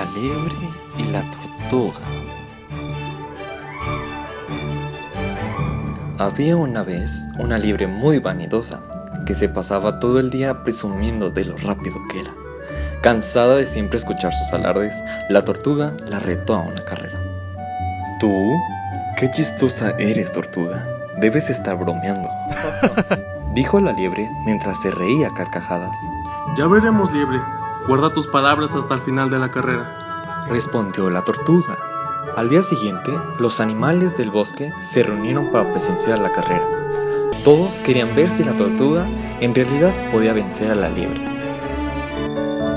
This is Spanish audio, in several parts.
La liebre y la tortuga. Había una vez una liebre muy vanidosa que se pasaba todo el día presumiendo de lo rápido que era. Cansada de siempre escuchar sus alardes, la tortuga la retó a una carrera. ¿Tú? Qué chistosa eres, tortuga. Debes estar bromeando. Dijo la liebre mientras se reía a carcajadas. Ya veremos, liebre. Guarda tus palabras hasta el final de la carrera. Respondió la tortuga. Al día siguiente, los animales del bosque se reunieron para presenciar la carrera. Todos querían ver si la tortuga en realidad podía vencer a la liebre.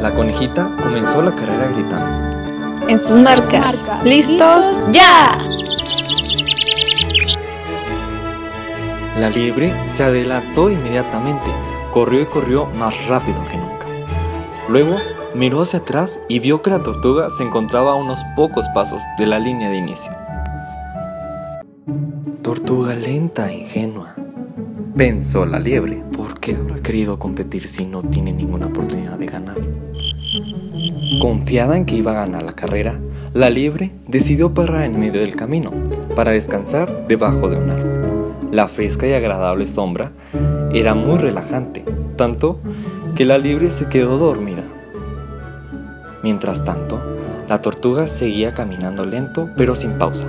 La conejita comenzó la carrera gritando. En sus marcas. ¿Listos? ¡Ya! La liebre se adelantó inmediatamente, corrió y corrió más rápido que nunca. Luego miró hacia atrás y vio que la tortuga se encontraba a unos pocos pasos de la línea de inicio. Tortuga lenta e ingenua, pensó la liebre. ¿Por qué habrá querido competir si no tiene ninguna oportunidad de ganar? Confiada en que iba a ganar la carrera, la liebre decidió parar en medio del camino para descansar debajo de un árbol. La fresca y agradable sombra era muy relajante, tanto que la liebre se quedó dormida. Mientras tanto, la tortuga seguía caminando lento pero sin pausa.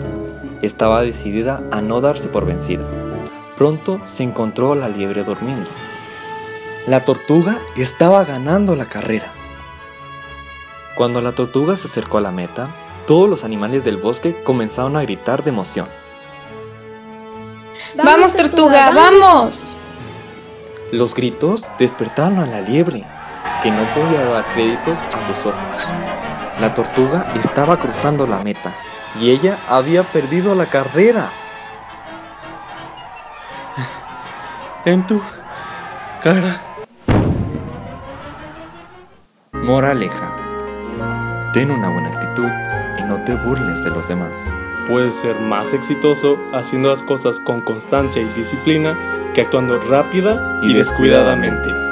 Estaba decidida a no darse por vencida. Pronto se encontró a la liebre durmiendo. La tortuga estaba ganando la carrera. Cuando la tortuga se acercó a la meta, todos los animales del bosque comenzaron a gritar de emoción. ¡Vamos, tortuga, vamos! Los gritos despertaron a la liebre, que no podía dar créditos a sus ojos. La tortuga estaba cruzando la meta y ella había perdido la carrera. En tu cara. Moraleja. Ten una buena actitud y no te burles de los demás. Puedes ser más exitoso haciendo las cosas con constancia y disciplina que actuando rápida y, descuidadamente.